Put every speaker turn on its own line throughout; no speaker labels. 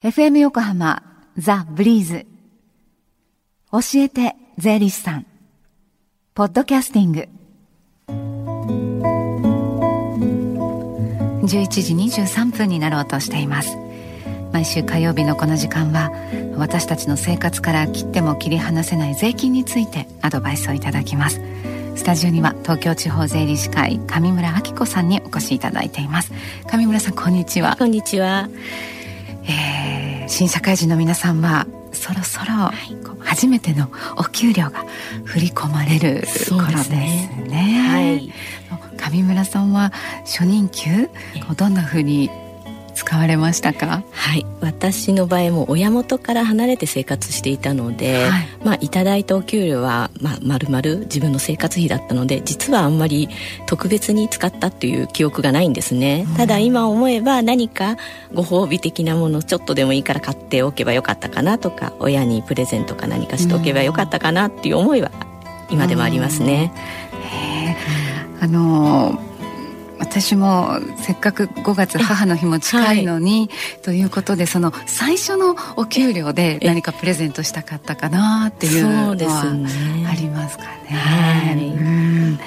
FM 横浜ザ・ブリーズ。教えて税理士さん。ポッドキャスティング。11時23分になろうとしています。毎週火曜日のこの時間は私たちの生活から切っても切り離せない税金についてアドバイスをいただきます。スタジオには東京地方税理士会上村明子さんにお越しいただいています。上村さんこんにちは。
こんにちは、
新社会人の皆さんはそろそろ初めてのお給料が振り込まれる頃ですね。すね。はい、上村さんは初任給どんなふうに使われましたか？
はい。私の場合も親元から離れて生活していたので、はい、まあいただいたお給料は、まあ、丸々自分の生活費だったので実はあんまり特別に使ったっていう記憶がないんですね、うん、ただ今思えば何かご褒美的なものちょっとでもいいから買っておけばよかったかなとか親にプレゼントか何かしておけばよかったかなっていう思いは今でもありますね、
うん、あのー私もせっかく5月母の日も近いのに、はい、ということでその最初のお給料で何かプレゼントしたかったかなっていうのはありますかね。はい、うん。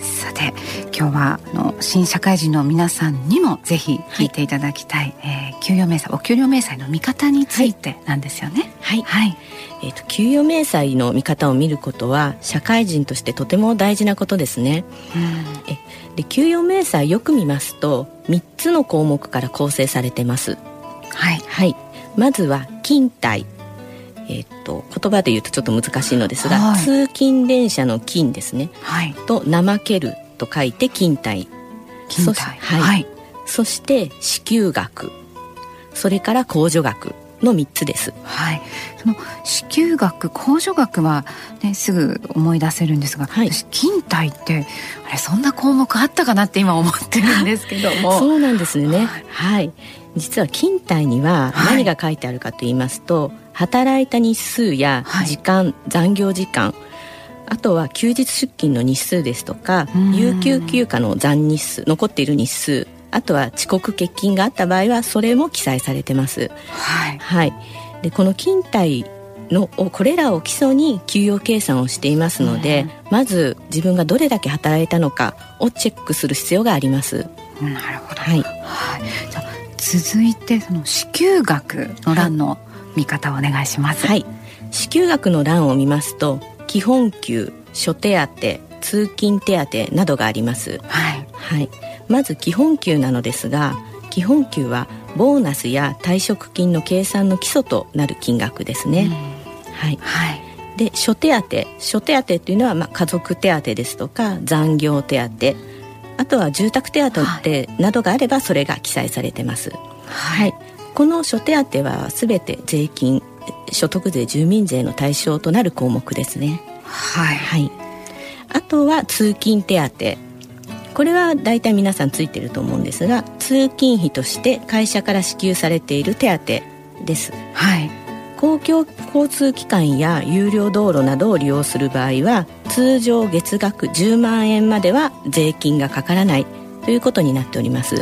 さて今日はあの新社会人の皆さんにもぜひ聞いていただきたい、はい、えー、給与明細お給料明細の見方についてなんですよね。
はい、はい、えーと、給与明細の見方を見ることは社会人としてとても大事なことですね。うん、えで給与明細よく見ますと3つの項目から構成されてます。はい、はい、まずは勤怠。えーと、言葉で言うとちょっと難しいのですが、はい、通勤電車の勤ですね、はい、と怠けると書いて勤怠。
勤怠。はい、はい、
そして支給額。それから控除額の3つです。
はい。その支給額、控除額はねすぐ思い出せるんですが、はい、私勤怠ってあれそんな項目あったかなって今思ってるんですけども。
そうなんですね。はい。はい、実は勤怠には何が書いてあるかと言いますと、はい、働いた日数や時間、はい、残業時間。あとは休日出勤の日数ですとか有給休暇の残日数残っている日数あとは遅刻欠勤があった場合はそれも記載されてます。はい、はい、でこの勤怠のこれらを基礎に給与計算をしていますので、うん、まず自分がどれだけ働いたのかをチェックする必要があります。
なるほど。はい。はい、じゃ続いてその支給額の欄の見方をお願いします。
はい。支給額の欄を見ますと基本給、諸手当、通勤手当などがあります。はい。はい。まず基本給なのですが基本給はボーナスや退職金の計算の基礎となる金額ですね、はい、はい、で諸手当諸手当というのはまあ家族手当ですとか残業手当。あとは住宅手当などがあればそれが記載されてます、はい、はい、この諸手当はすべて税金所得税住民税の対象となる項目ですね。はい、はい、あとは通勤手当これは大体皆さんついてると思うんですが通勤費として会社から支給されている手当です。はい。公共交通機関や有料道路などを利用する場合は通常月額10万円までは税金がかからないということになっております。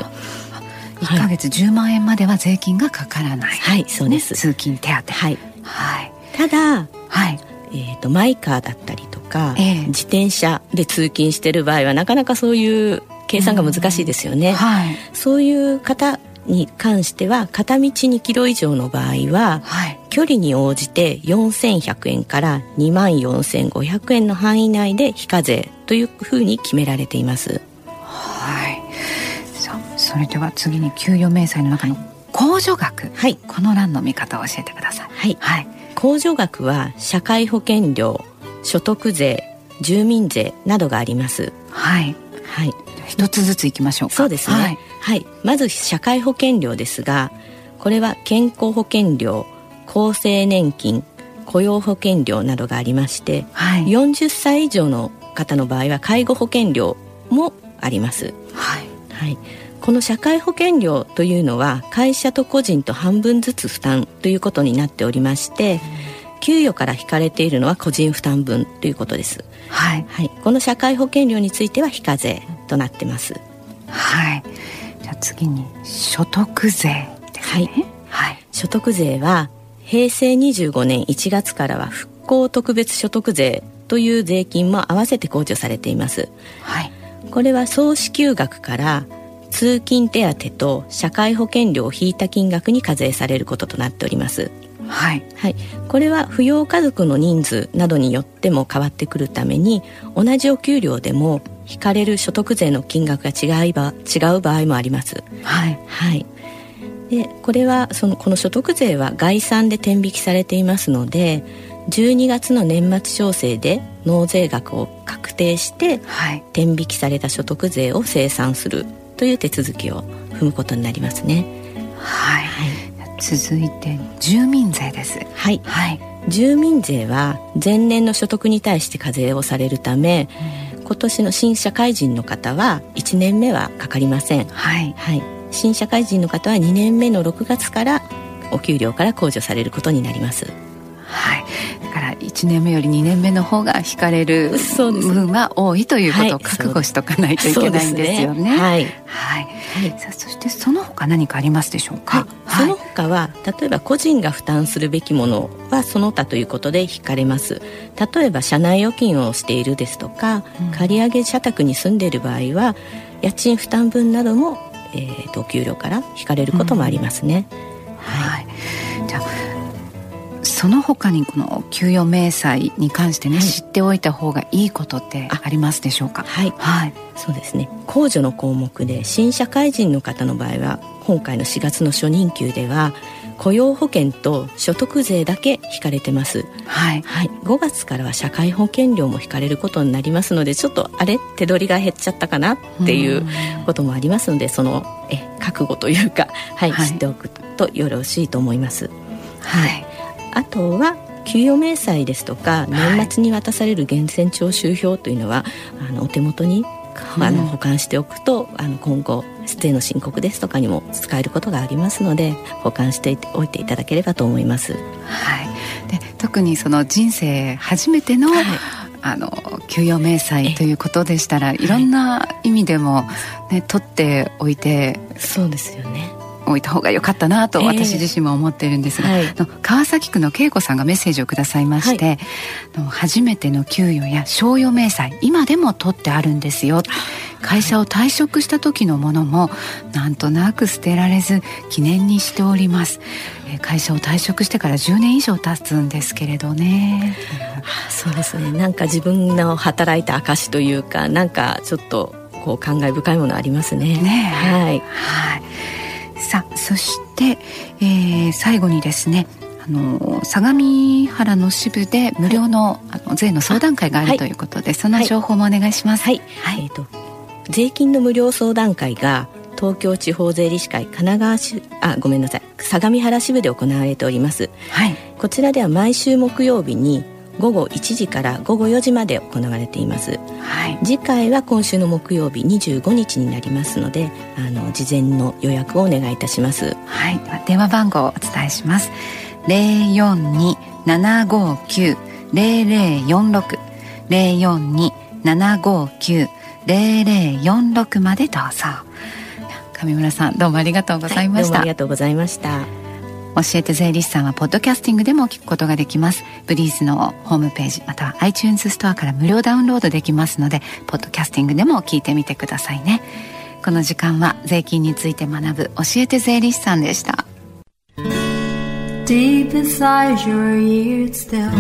1か月10万円までは税金がかからない、
はい、そうです、
通勤手当。
はい、はい、ただ、はいえーとマイカーだったりとか、えー、自転車で通勤してる場合はなかなかそういう計算が難しいですよね、うん。はい、そういう方に関しては片道2キロ以上の場合は、はい、距離に応じて4100円から2万4500円の範囲内で非課税というふうに決められています。
はい。さあそれでは次に給与明細の中の控除額、はい、この欄の見方を教えてください。
はい、はい、控除額は社会保険料所得税住民税などがあります。
はい。はい。一つずついきましょうか。
そうですね、はい、はい、まず社会保険料ですがこれは健康保険料厚生年金雇用保険料などがありまして、はい、40歳以上の方の場合は介護保険料もあります、はい、はい、この社会保険料というのは会社と個人と半分ずつ負担ということになっておりまして、うん給与から引かれているのは個人負担分ということです。はい。はい。この社会保険料については非課税となってます。
はい。じゃあ次に所得税ね。はい。
はい、所得税は平成25年1月からは復興特別所得税という税金も合わせて控除されています、はい、これは総支給額から通勤手当と社会保険料を引いた金額に課税されることとなっております。はい、はい、これは扶養家族の人数などによっても変わってくるために同じお給料でも引かれる所得税の金額が違いば違う場合もあります。はい、はい、でこれはそのこの所得税は概算で天引きされていますので12月の年末調整で納税額を確定して、はい、天引きされた所得税を清算するという手続きを踏むことになりますね。
はい、はい。続いて住民税です。
はい、はい、住民税は前年の所得に対して課税をされるため、うん、今年の新社会人の方は1年目はかかりません。はい、はい、新社会人の方は2年目の6月からお給料から控除されることになります。
はい。だから1年目より2年目の方が引かれる分は多いということを覚悟しとかないといけないんですよね。はい、はい、さあそしてその他何かありますでしょうか？
はい、その他は例えば個人が負担するべきものはその他ということで引かれます。例えば社内預金をしているですとか、うん、借り上げ社宅に住んでいる場合は家賃負担分なども、えーと、給料から引かれることもありますね。うん、はい、
その他にこの給与明細に関してね、はい、知っておいた方がいいことってありますでしょうか？
はい、はい、そうですね。控除の項目で新社会人の方の場合は今回の4月の初任給では雇用保険と所得税だけ引かれてます、はい、はい、5月からは社会保険料も引かれることになりますのでちょっとあれ手取りが減っちゃったかなっていうこともありますのでそのえ覚悟というか、はい、はい、知っておくとよろしいと思います。はいあとは給与明細ですとか年末に渡される源泉徴収票というのは、はい、あのお手元にあの保管しておくと、あの今後税の申告ですとかにも使えることがありますので保管しておいていただければと思います。は
い、で特にその人生初めての、はい、あの給与明細ということでしたらいろんな意味でもね、取っておいて。
そうですよね
おいた方が良かったなと私自身も思ってるんですが、えーはい、川崎区の恵子さんがメッセージをくださいまして、はい、初めての給与や賞与明細今でも取ってあるんですよ。会社を退職した時のものもなんとなく捨てられず記念にしております。会社を退職してから10年以上経つんですけれどね。
そうですね。なんか自分の働いた証というかなんかちょっとこう感慨深いものありますね。ねはい、はい
さあそして、えー、最後にですねあの相模原の支部で無料のはい、あの税の相談会があるということで、はい、その情報もお願いします。はい、はい、えーと、
税金の無料相談会が東京地方税理士会神奈川市あごめんなさい。相模原支部で行われております。はい、こちらでは毎週木曜日に午後1時から午後4時まで行われています、はい、次回は今週の木曜日25日になりますのであの事前の予約をお願いいたします。
はい。電話番号をお伝えします。042-759-0046 042-759-0046までどうぞ。上村さんどうもありがとうございました、
はい、ありがとうございました
教えて税理士さんはポッドキャスティングでも聞くことができます。ブリーズのホームページまたは iTunes ストアから無料ダウンロードできますのでポッドキャスティングでも聞いてみてくださいね。この時間は税金について学ぶ教えて税理士さんでした。Deep inside your ears still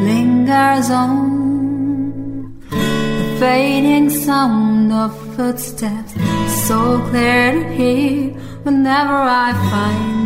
lingers on The fading sound of footsteps So clear to hear whenever I find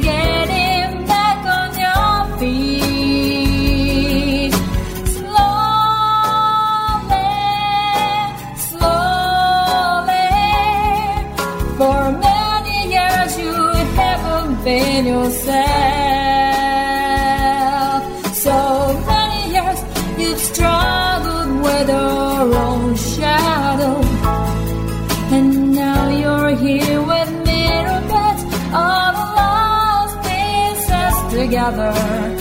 together.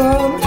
from